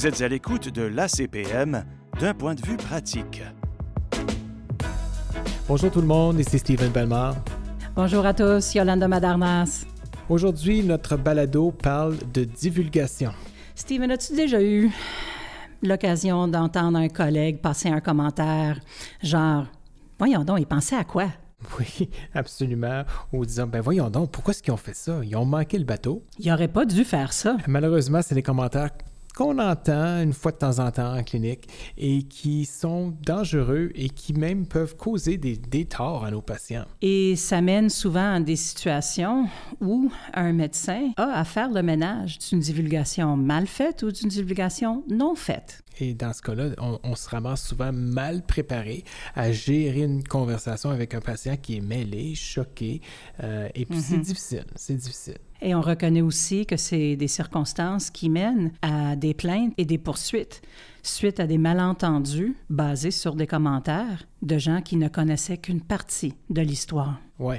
Vous êtes à l'écoute de l'ACPM d'un point de vue pratique. Bonjour tout le monde, ici Steven Belmar. Bonjour à tous, Yolanda Madarnas. Aujourd'hui, notre balado parle de divulgation. Steven, as-tu déjà eu l'occasion d'entendre un collègue passer un commentaire genre Voyons donc, il pensait à quoi? Oui, absolument. Ou disant, ben voyons donc, pourquoi est-ce qu'ils ont fait ça? Ils ont manqué le bateau. Il n'aurait pas dû faire ça. Malheureusement, c'est des commentaires qu'on entend une fois de temps en temps en clinique et qui sont dangereux et qui même peuvent causer des, des torts à nos patients. Et ça mène souvent à des situations où un médecin a à faire le ménage d'une divulgation mal faite ou d'une divulgation non faite. Et dans ce cas-là, on, on, se ramasse souvent mal préparé à gérer une conversation avec un patient qui est mêlé, choqué, euh, et puis mm -hmm. c'est difficile, c'est difficile. Et on reconnaît aussi que c'est des circonstances qui mènent à des plaintes et des poursuites suite à des malentendus basés sur des commentaires de gens qui ne connaissaient qu'une partie de l'histoire. Oui.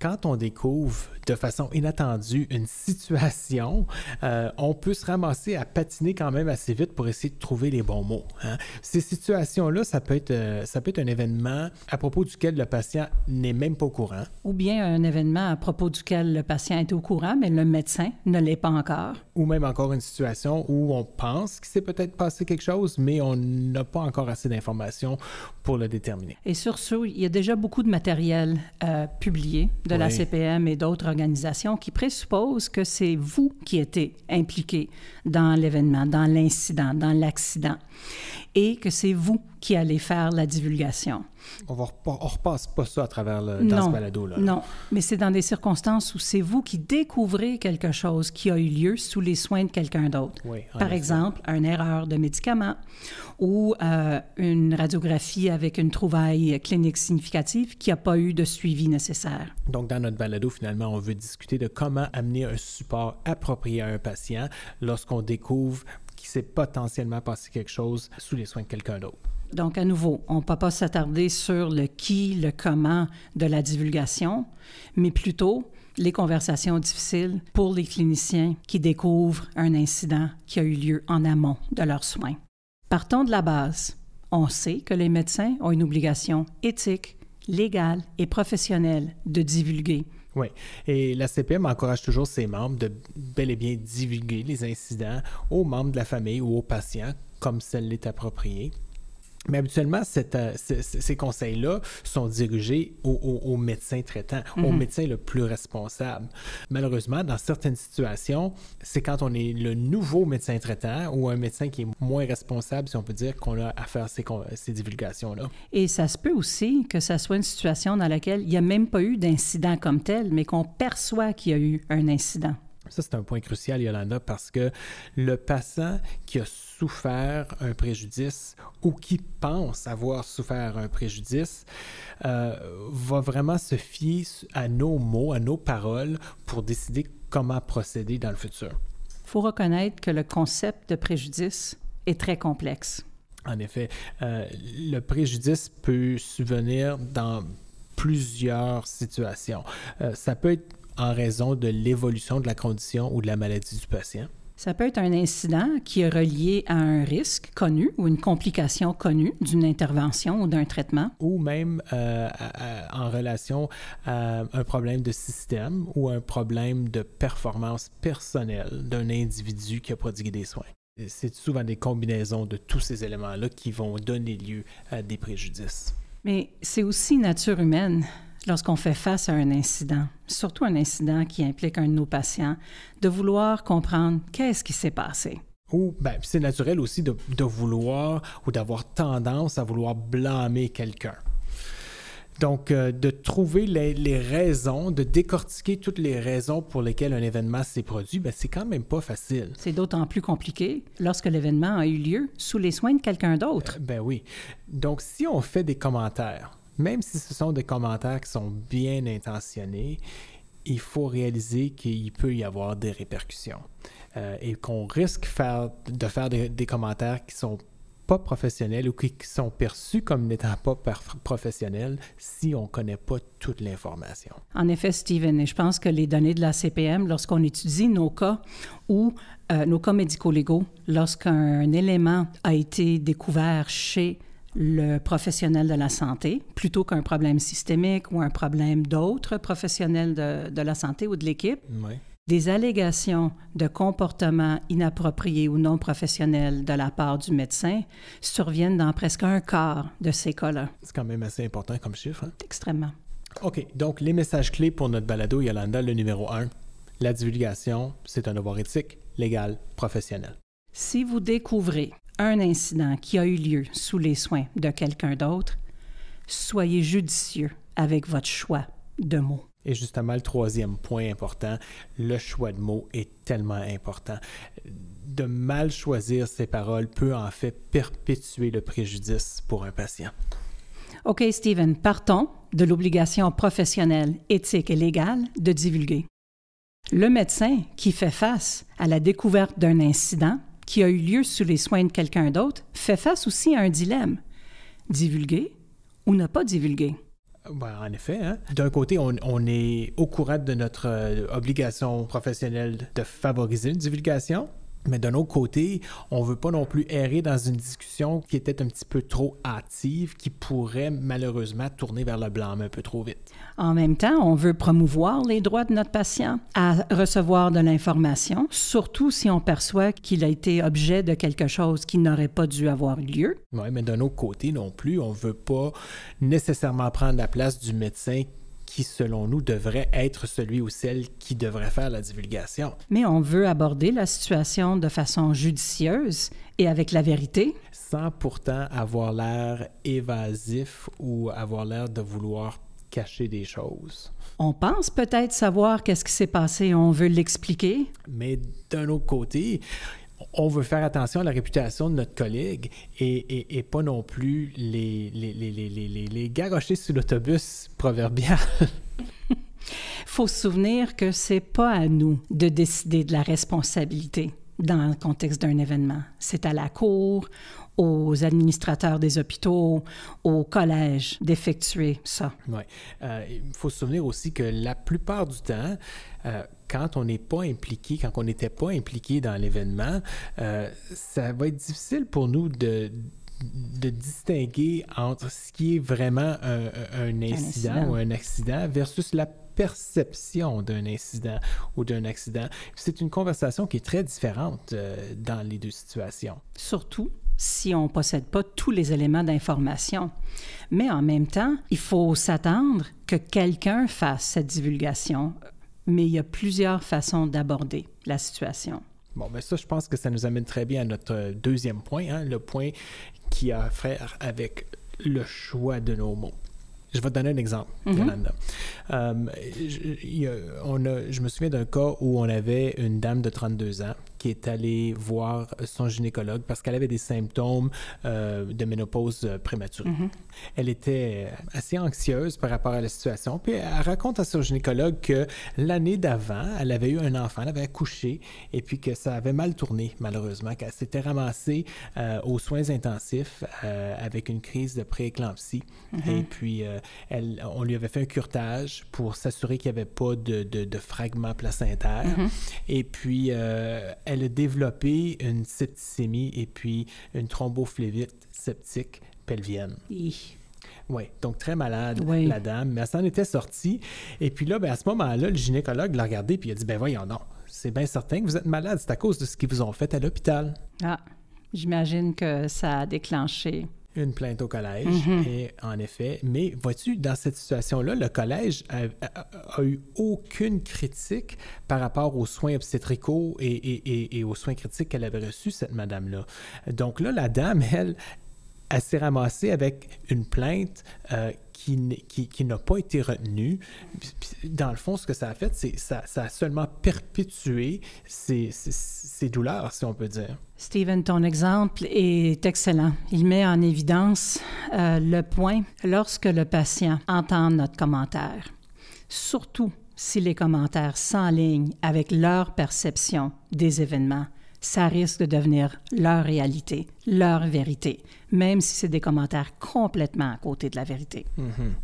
Quand on découvre de façon inattendue une situation, euh, on peut se ramasser à patiner quand même assez vite pour essayer de trouver les bons mots. Hein. Ces situations-là, ça, peut être, euh, ça peut être un événement à propos duquel le patient n'est même pas au courant. Ou bien un événement à propos duquel le patient est au courant, mais le médecin ne l'est pas encore. Ou même encore une situation où on pense qu'il s'est peut-être passé quelque chose, mais on n'a pas encore assez d'informations pour le déterminer. Et sur ce, il y a déjà beaucoup de matériel euh, publié de oui. la CPM et d'autres organisations qui présupposent que c'est vous qui êtes impliqué dans l'événement, dans l'incident, dans l'accident, et que c'est vous qui allez faire la divulgation. On ne repasse pas ça à travers le, dans non, ce balado. Là. Non, mais c'est dans des circonstances où c'est vous qui découvrez quelque chose qui a eu lieu sous les soins de quelqu'un d'autre. Oui, Par exemple, une erreur de médicament ou euh, une radiographie avec une trouvaille clinique significative qui n'a pas eu de suivi nécessaire. Donc, dans notre balado, finalement, on veut discuter de comment amener un support approprié à un patient lorsqu'on découvre qu'il s'est potentiellement passé quelque chose sous les soins de quelqu'un d'autre. Donc, à nouveau, on ne peut pas s'attarder sur le qui, le comment de la divulgation, mais plutôt les conversations difficiles pour les cliniciens qui découvrent un incident qui a eu lieu en amont de leurs soins. Partons de la base. On sait que les médecins ont une obligation éthique, légale et professionnelle de divulguer oui, et la CPM encourage toujours ses membres de bel et bien divulguer les incidents aux membres de la famille ou aux patients comme celle l'est appropriée. Mais habituellement, cette, euh, ces conseils-là sont dirigés au, au, au médecin traitant, mm -hmm. au médecin le plus responsable. Malheureusement, dans certaines situations, c'est quand on est le nouveau médecin traitant ou un médecin qui est moins responsable, si on peut dire, qu'on a à faire ces, ces divulgations-là. Et ça se peut aussi que ça soit une situation dans laquelle il n'y a même pas eu d'incident comme tel, mais qu'on perçoit qu'il y a eu un incident. Ça, c'est un point crucial, Yolanda, parce que le patient qui a souffert un préjudice ou qui pense avoir souffert un préjudice euh, va vraiment se fier à nos mots, à nos paroles pour décider comment procéder dans le futur. Il faut reconnaître que le concept de préjudice est très complexe. En effet, euh, le préjudice peut subvenir dans plusieurs situations. Euh, ça peut être en raison de l'évolution de la condition ou de la maladie du patient? Ça peut être un incident qui est relié à un risque connu ou une complication connue d'une intervention ou d'un traitement. Ou même euh, à, à, en relation à un problème de système ou un problème de performance personnelle d'un individu qui a prodigué des soins. C'est souvent des combinaisons de tous ces éléments-là qui vont donner lieu à des préjudices. Mais c'est aussi nature humaine lorsqu'on fait face à un incident, surtout un incident qui implique un de nos patients, de vouloir comprendre qu'est-ce qui s'est passé. Ou ben, c'est naturel aussi de, de vouloir ou d'avoir tendance à vouloir blâmer quelqu'un. Donc, euh, de trouver les, les, raisons, de décortiquer toutes les raisons pour lesquelles un événement s'est produit, ben, c'est quand même pas facile. C'est d'autant plus compliqué lorsque l'événement a eu lieu sous les soins de quelqu'un d'autre. Euh, ben oui. Donc, si on fait des commentaires, même si ce sont des commentaires qui sont bien intentionnés, il faut réaliser qu'il peut y avoir des répercussions euh, et qu'on risque de faire des, des, commentaires qui sont pas professionnels ou qui sont perçus comme n'étant pas professionnels si on ne connaît pas toute l'information. En effet, Steven, et je pense que les données de la CPM, lorsqu'on étudie nos cas ou euh, nos cas médico-légaux, lorsqu'un élément a été découvert chez le professionnel de la santé plutôt qu'un problème systémique ou un problème d'autres professionnels de, de, la santé ou de l'équipe, oui des allégations de comportement inapproprié ou non professionnel de la part du médecin surviennent dans presque un quart de ces cas-là. C'est quand même assez important comme chiffre. Hein? Extrêmement. OK. Donc, les messages clés pour notre balado, Yolanda, le numéro un, la divulgation, c'est un devoir éthique, légal, professionnel. Si vous découvrez un incident qui a eu lieu sous les soins de quelqu'un d'autre, soyez judicieux avec votre choix de mots. Et justement, le troisième point important, le choix de mots est tellement important. De mal choisir ses paroles peut en fait perpétuer le préjudice pour un patient. OK, Stephen, partons de l'obligation professionnelle, éthique et légale de divulguer. Le médecin qui fait face à la découverte d'un incident qui a eu lieu sous les soins de quelqu'un d'autre fait face aussi à un dilemme. Divulguer ou ne pas divulguer? Ben, en effet, hein. d'un côté, on, est au courant de notre euh, obligation professionnelle de favoriser une divulgation, mais d'un autre côté, on ne veut pas non plus errer dans une discussion qui était un petit peu trop hâtive, qui pourrait malheureusement tourner vers le blanc un peu trop vite. En même temps, on veut promouvoir les droits de notre patient à recevoir de l'information, surtout si on perçoit qu'il a été objet de quelque chose qui n'aurait pas dû avoir lieu. Oui, mais d'un autre côté non plus, on ne veut pas nécessairement prendre la place du médecin qui, selon nous, devrait être celui ou celle qui devrait faire la divulgation. Mais on veut aborder la situation de façon judicieuse et avec la vérité. Sans pourtant avoir l'air évasif ou avoir l'air de vouloir cacher des choses. On pense peut-être savoir qu'est-ce qui s'est passé, on veut l'expliquer. Mais d'un autre côté, on veut faire attention à la réputation de notre collègue et, pas non plus les, les, les, les, les garrocher sur l'autobus proverbial. faut se souvenir que c'est pas à nous de décider de la responsabilité dans le contexte d'un événement. C'est à la cour, aux administrateurs des hôpitaux, aux collèges d'effectuer ça. Oui. Euh, il faut se souvenir aussi que la plupart du temps, euh, quand on n'est pas impliqué, quand on n'était pas impliqué dans l'événement, euh, ça va être difficile pour nous de, de distinguer entre ce qui est vraiment un, incident, ou un accident versus la perception d'un incident ou d'un accident. C'est une conversation qui est très différente dans les deux situations. Surtout si on ne possède pas tous les éléments d'information. Mais en même temps, il faut s'attendre que quelqu'un fasse cette divulgation. Mais il y a plusieurs façons d'aborder la situation. Bon, mais ben ça, je pense que ça nous amène très bien à notre deuxième point, hein, le point qui a à faire avec le choix de nos mots. Je vais te donner un exemple, mm on a, je me souviens d'un cas où on avait une dame de 32 ans qui est allée voir son gynécologue parce qu'elle avait des symptômes euh, de ménopause euh, prématurée. Mm-hmm. Elle était assez anxieuse par rapport à la situation. Puis elle raconte à son gynécologue que l'année d'avant, elle avait eu un enfant, elle avait accouché et puis que ça avait mal tourné, malheureusement, qu'elle s'était ramassée euh, aux soins intensifs avec une crise de prééclampsie. Mm-hmm. Et puis, elle, on lui avait fait un curtage pour s'assurer qu'il n'y avait pas de, de, fragments placentaires. Mm-hmm. Et puis, elle a développé une septicémie et puis une thrombophlébite septique pelvienne. Oui, donc très malade, la dame. Mais elle s'en était sortie. Et puis là, ben, à ce moment-là, le gynécologue l'a regardé puis il a dit Ben voyons, non, c'est bien certain que vous êtes malade, c'est à cause de ce qu'ils vous ont fait à l'hôpital. Ah, j'imagine que ça a déclenché une plainte au collège, mm-hmm. et en effet. Mais vois-tu, dans cette situation-là, le collège a, eu aucune critique par rapport aux soins obstétricaux et, aux soins critiques qu'elle avait reçus, cette madame-là. Donc là, la dame, elle, elle s'est ramassée avec une plainte euh, qui, qui, n'a pas été retenue. Dans le fond, ce que ça a fait, c'est ça, ça a seulement perpétué ces, ces, douleurs, si on peut dire. Stephen, ton exemple est excellent. Il met en évidence euh, le point lorsque le patient entend notre commentaire, surtout si les commentaires s'enlignent avec leur perception des événements ça risque de devenir leur réalité, leur vérité, même si c'est des commentaires complètement à côté de la vérité. Mhm.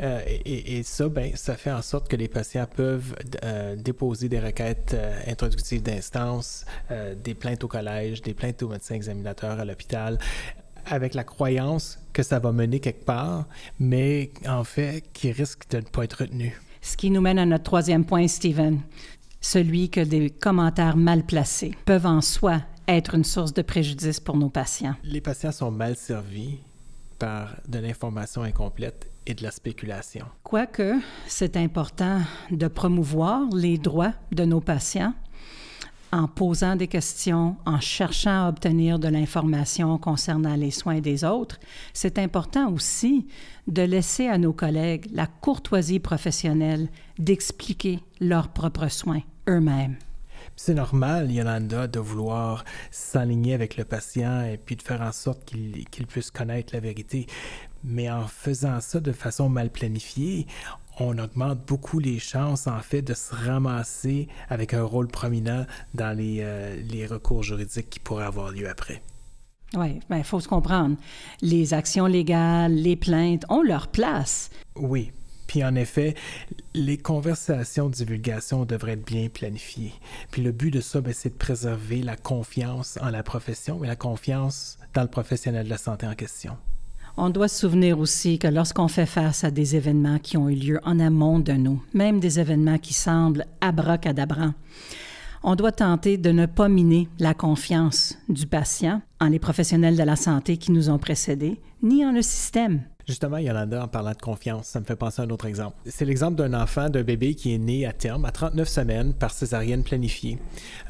Euh, et, ça, ben, ça fait en sorte que les patients peuvent euh, déposer des requêtes euh, introductives d'instance, des plaintes au collège, des plaintes au médecin examinateur à l'hôpital, avec la croyance que ça va mener quelque part, mais en fait, qui risque de ne pas être retenu. Ce qui nous mène à notre troisième point, Stephen celui que des commentaires mal placés peuvent en soi être une source de préjudice pour nos patients. Les patients sont mal servis par de l'information incomplète et de la spéculation. Quoique, c'est important de promouvoir les droits de nos patients en posant des questions, en cherchant à obtenir de l'information concernant les soins des autres, c'est important aussi de laisser à nos collègues la courtoisie professionnelle d'expliquer leurs propres soins eux-mêmes. C'est normal, Yolanda, de vouloir s'aligner avec le patient et puis de faire en sorte qu'il puisse connaître la vérité. Mais en faisant ça de façon mal planifiée, on augmente beaucoup les chances, en fait, de se ramasser avec un rôle prominent dans les, euh, les recours juridiques qui pourraient avoir lieu après. Oui, il ben, faut se comprendre. Les actions légales, les plaintes ont leur place. Oui, puis en effet, les conversations de divulgation devraient être bien planifiées. Puis le but de ça, ben, c'est de préserver la confiance en la profession et la confiance dans le professionnel de la santé en question. On doit se souvenir aussi que lorsqu'on fait face à des événements qui ont eu lieu en amont de nous, même des événements qui semblent abracadabrants, on doit tenter de ne pas miner la confiance du patient en les professionnels de la santé qui nous ont précédés, ni en le système. Justement, Yolanda, en parlant de confiance, ça me fait penser à un autre exemple. C'est l'exemple d'un enfant, d'un bébé qui est né à terme, à 39 semaines, par césarienne planifiée.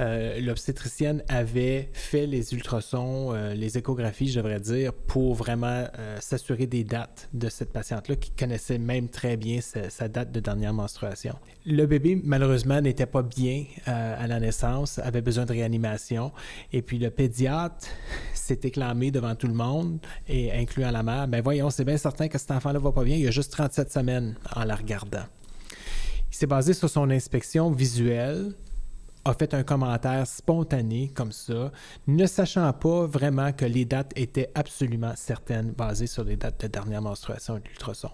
Euh, l'obstétricienne avait fait les ultrasons, euh, les échographies, je devrais dire, pour vraiment euh, s'assurer des dates de cette patiente-là, qui connaissait même très bien sa, date de dernière menstruation. Le bébé, malheureusement, n'était pas bien à la naissance, avait besoin de réanimation. Et puis le pédiatre s'est clamé devant tout le monde, et incluant la mère, ben voyons, c'est bien certain que cet enfant-là va pas bien, il y a juste 37 semaines en la regardant. Il s'est basé sur son inspection visuelle, a fait un commentaire spontané comme ça, ne sachant pas vraiment que les dates étaient absolument certaines, basées sur les dates de dernière menstruation et de l'ultrason.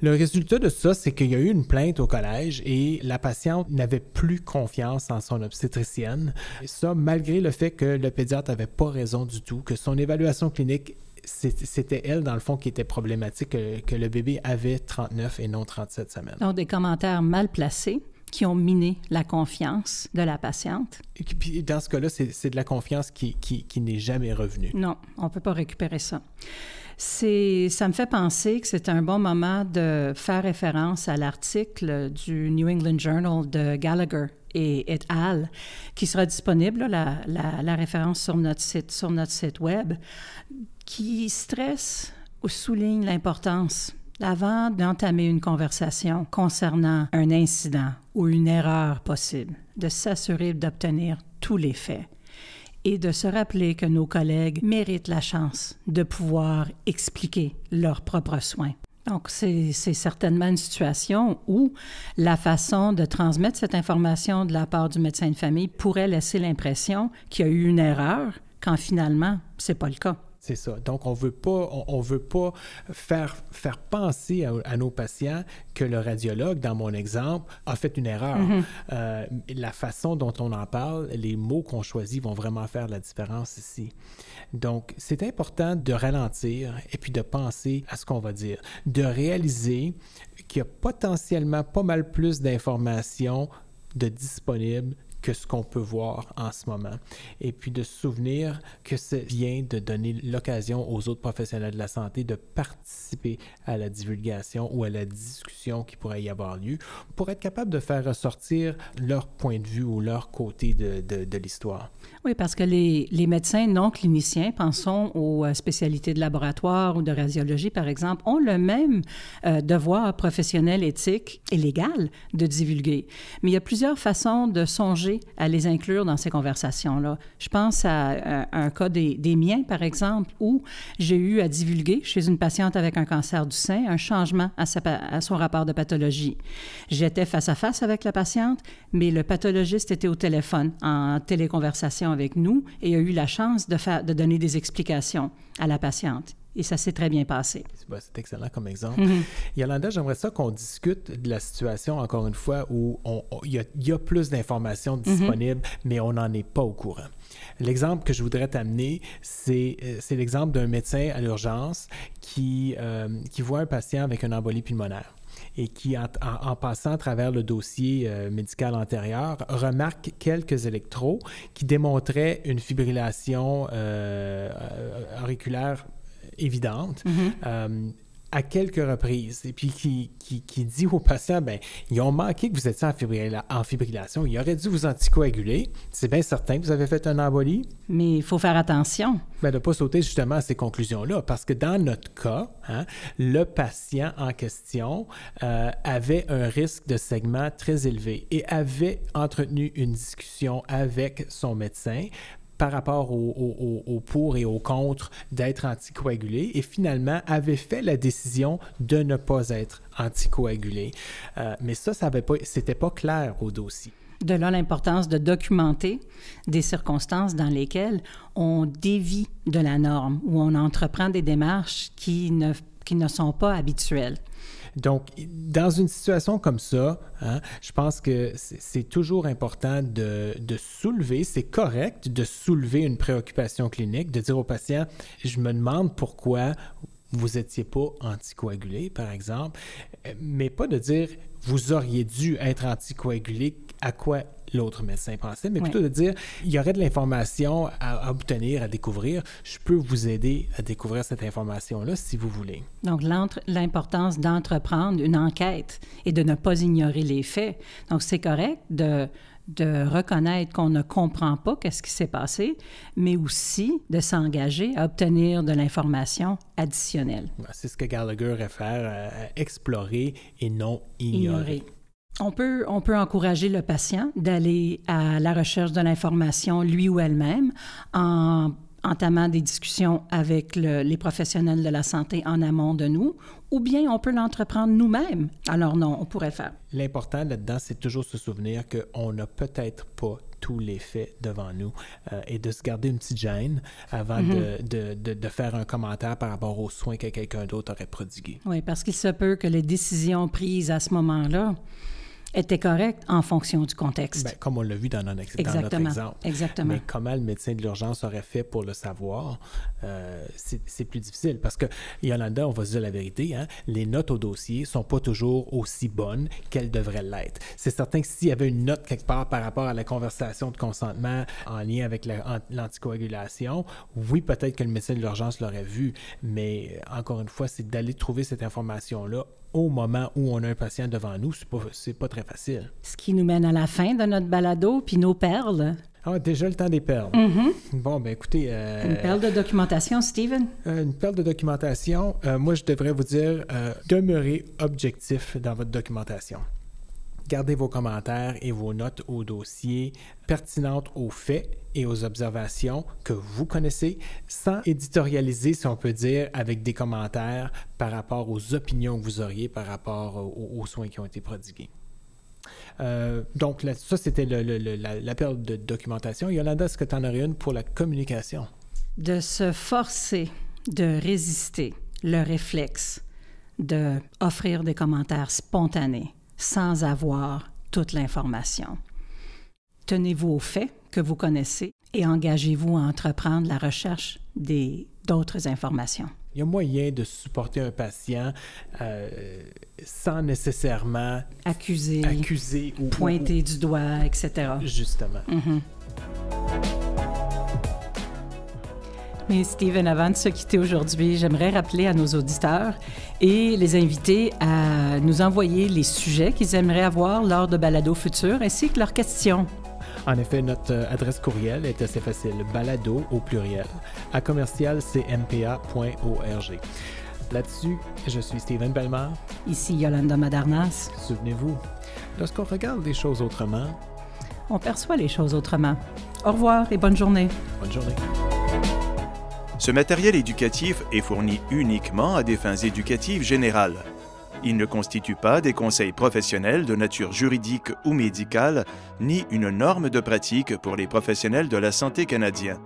Le résultat de ça, c'est qu'il y a eu une plainte au collège et la patiente n'avait plus confiance en son obstétricienne. Et ça, malgré le fait que le pédiatre n'avait pas raison du tout, que son évaluation clinique c'était elle, dans le fond, qui était problématique, que, le bébé avait 39 et non 37 semaines. Donc, des commentaires mal placés qui ont miné la confiance de la patiente. Et puis, dans ce cas-là, c'est de la confiance qui, qui, qui n'est jamais revenue. Non, on ne peut pas récupérer ça. Ça me fait penser que c'est un bon moment de faire référence à l'article du New England Journal de Gallagher et et al., qui sera disponible, la, la, la, référence sur notre site, sur notre site web, qui stresse ou souligne l'importance avant d'entamer une conversation concernant un incident ou une erreur possible, de s'assurer d'obtenir tous les faits et de se rappeler que nos collègues méritent la chance de pouvoir expliquer leurs propres soins. Donc, c'est certainement une situation où la façon de transmettre cette information de la part du médecin de famille pourrait laisser l'impression qu'il y a eu une erreur, quand finalement, ce n'est pas le cas. C'est ça. Donc, on veut pas, on, veut pas faire, faire penser à, nos patients que le radiologue, dans mon exemple, a fait une erreur. Mm-hmm. Euh, la façon dont on en parle, les mots qu'on choisit vont vraiment faire la différence ici. Donc, c'est important de ralentir et puis de penser à ce qu'on va dire, de réaliser qu'il y a potentiellement pas mal plus d'informations de disponibles que ce qu'on peut voir en ce moment. Et puis de se souvenir que c'est bien de donner l'occasion aux autres professionnels de la santé de participer à la divulgation ou à la discussion qui pourrait y avoir lieu pour être capable de faire ressortir leur point de vue ou leur côté de, de, de l'histoire. Oui, parce que les, les, médecins non cliniciens, pensons aux euh, spécialités de laboratoire ou de radiologie, par exemple, ont le même euh, devoir professionnel, éthique et légal de divulguer. Mais il y a plusieurs façons de songer à les inclure dans ces conversations-là. Je pense à, un cas des, miens, par exemple, où j'ai eu à divulguer chez une patiente avec un cancer du sein un changement à, son rapport de pathologie. J'étais face à face avec la patiente, mais le pathologiste était au téléphone, en téléconversation avec nous, et a eu la chance de donner des explications à la patiente. Et ça s'est très bien passé. C'est excellent comme exemple. Mm-hmm. Yolanda, j'aimerais ça qu'on discute de la situation, encore une fois, où il y, a plus d'informations mm-hmm. disponibles, mais on n'en est pas au courant. L'exemple que je voudrais t'amener, c'est euh, l'exemple d'un médecin à l'urgence qui, euh, qui voit un patient avec une embolie pulmonaire et qui, en, passant à travers le dossier euh, médical antérieur, remarque quelques électros qui démontraient une fibrillation auriculaire évidente. Mm-hmm à quelques reprises et puis qui, qui, dit aux patients, ben ils ont manqué que vous étiez en, fibrillation, ils auraient dû vous anticoaguler. C'est bien certain que vous avez fait un embolie. Mais il faut faire attention. Ben, de ne pas sauter justement à ces conclusions-là, parce que dans notre cas, hein, le patient en question euh, avait un risque de segment très élevé et avait entretenu une discussion avec son médecin par rapport au, pour et au contre d'être anticoagulé et finalement avait fait la décision de ne pas être anticoagulé. Euh, mais ça, ça n'était pas, pas clair au dossier. De là l'importance de documenter des circonstances dans lesquelles on dévie de la norme, ou on entreprend des démarches qui ne, qui ne sont pas habituelles. Donc, dans une situation comme ça, hein, je pense que c'est toujours important de, soulever, c'est correct de soulever une préoccupation clinique, de dire au patient, je me demande pourquoi vous n'étiez pas anticoagulé, par exemple, mais pas de dire, vous auriez dû être anticoagulé, à quoi l'autre médecin pensait, mais plutôt de dire il y aurait de l'information à, obtenir, à découvrir. Je peux vous aider à découvrir cette information-là si vous voulez. Donc, l'importance d'entreprendre une enquête et de ne pas ignorer les faits. Donc, c'est correct de de reconnaître qu'on ne comprend pas qu'est-ce qui s'est passé, mais aussi de s'engager à obtenir de l'information additionnelle. C'est ce que Gallagher réfère à explorer et non ignorer. On peut, on peut encourager le patient d'aller à la recherche de l'information lui ou elle-même en entamant des discussions avec les professionnels de la santé en amont de nous, ou bien on peut l'entreprendre nous-mêmes. Alors non, on pourrait le faire. L'important là-dedans, c'est toujours se souvenir qu'on n'a peut-être pas tous les faits devant nous euh, et de se garder une petite gêne avant mm-hmm. de, de, de, faire un commentaire par rapport aux soins que quelqu'un d'autre aurait prodigués. Oui, parce qu'il se peut que les décisions prises à ce moment-là était correct en fonction du contexte. Bien, comme on l'a vu dans, notre, Exactement. exemple. Exactement. Mais comment le médecin de l'urgence aurait fait pour le savoir, euh, c'est plus difficile. Parce que, Yolanda, on va se dire la vérité, hein, les notes au dossier sont pas toujours aussi bonnes qu'elles devraient l'être. C'est certain que s'il y avait une note quelque part par rapport à la conversation de consentement en lien avec l'anticoagulation, oui, peut-être que le médecin de l'urgence l'aurait vu, mais encore une fois, c'est d'aller trouver cette information-là au moment où on a un patient devant nous, c'est pas, pas très facile. Ce qui nous mène à la fin de notre balado, puis nos perles. Ah, déjà le temps des perles. Mm-hmm. Bon, ben écoutez... Euh, une perle de documentation, Steven? Euh, une perle de documentation, euh, moi je devrais vous dire, demeurez objectif dans votre documentation. Gardez vos commentaires et vos notes au dossier pertinentes aux faits et aux observations que vous connaissez sans éditorialiser, si on peut dire, avec des commentaires par rapport aux opinions que vous auriez par rapport aux, soins qui ont été prodigués. Euh, donc, ça, c'était la, la perle de documentation. Yolanda, est-ce que tu en aurais une pour la communication? De se forcer de résister le réflexe de des commentaires spontanés sans avoir toute l'information. Tenez-vous aux faits que vous connaissez et engagez-vous à entreprendre la recherche d'autres informations. Il y a moyen de supporter un patient euh, sans nécessairement accuser, accuser ou pointer du doigt, etc. Justement. Mm-hmm. Mais Steven, avant de se quitter aujourd'hui, j'aimerais rappeler à nos auditeurs et les inviter à nous envoyer les sujets qu'ils aimeraient avoir lors de balados futurs ainsi que leurs questions. En effet, notre euh, adresse courriel est assez facile, balado au pluriel, à commercialcmpa.org. Là-dessus, je suis Steven Belmar. Ici Yolanda Madarnas. Souvenez-vous, lorsqu'on regarde les choses autrement, on perçoit les choses autrement. Au revoir et bonne journée. Bonne journée. Ce matériel éducatif est fourni uniquement à des fins éducatives générales. Il ne constitue pas des conseils professionnels de nature juridique ou médicale, ni une norme de pratique pour les professionnels de la santé canadiens.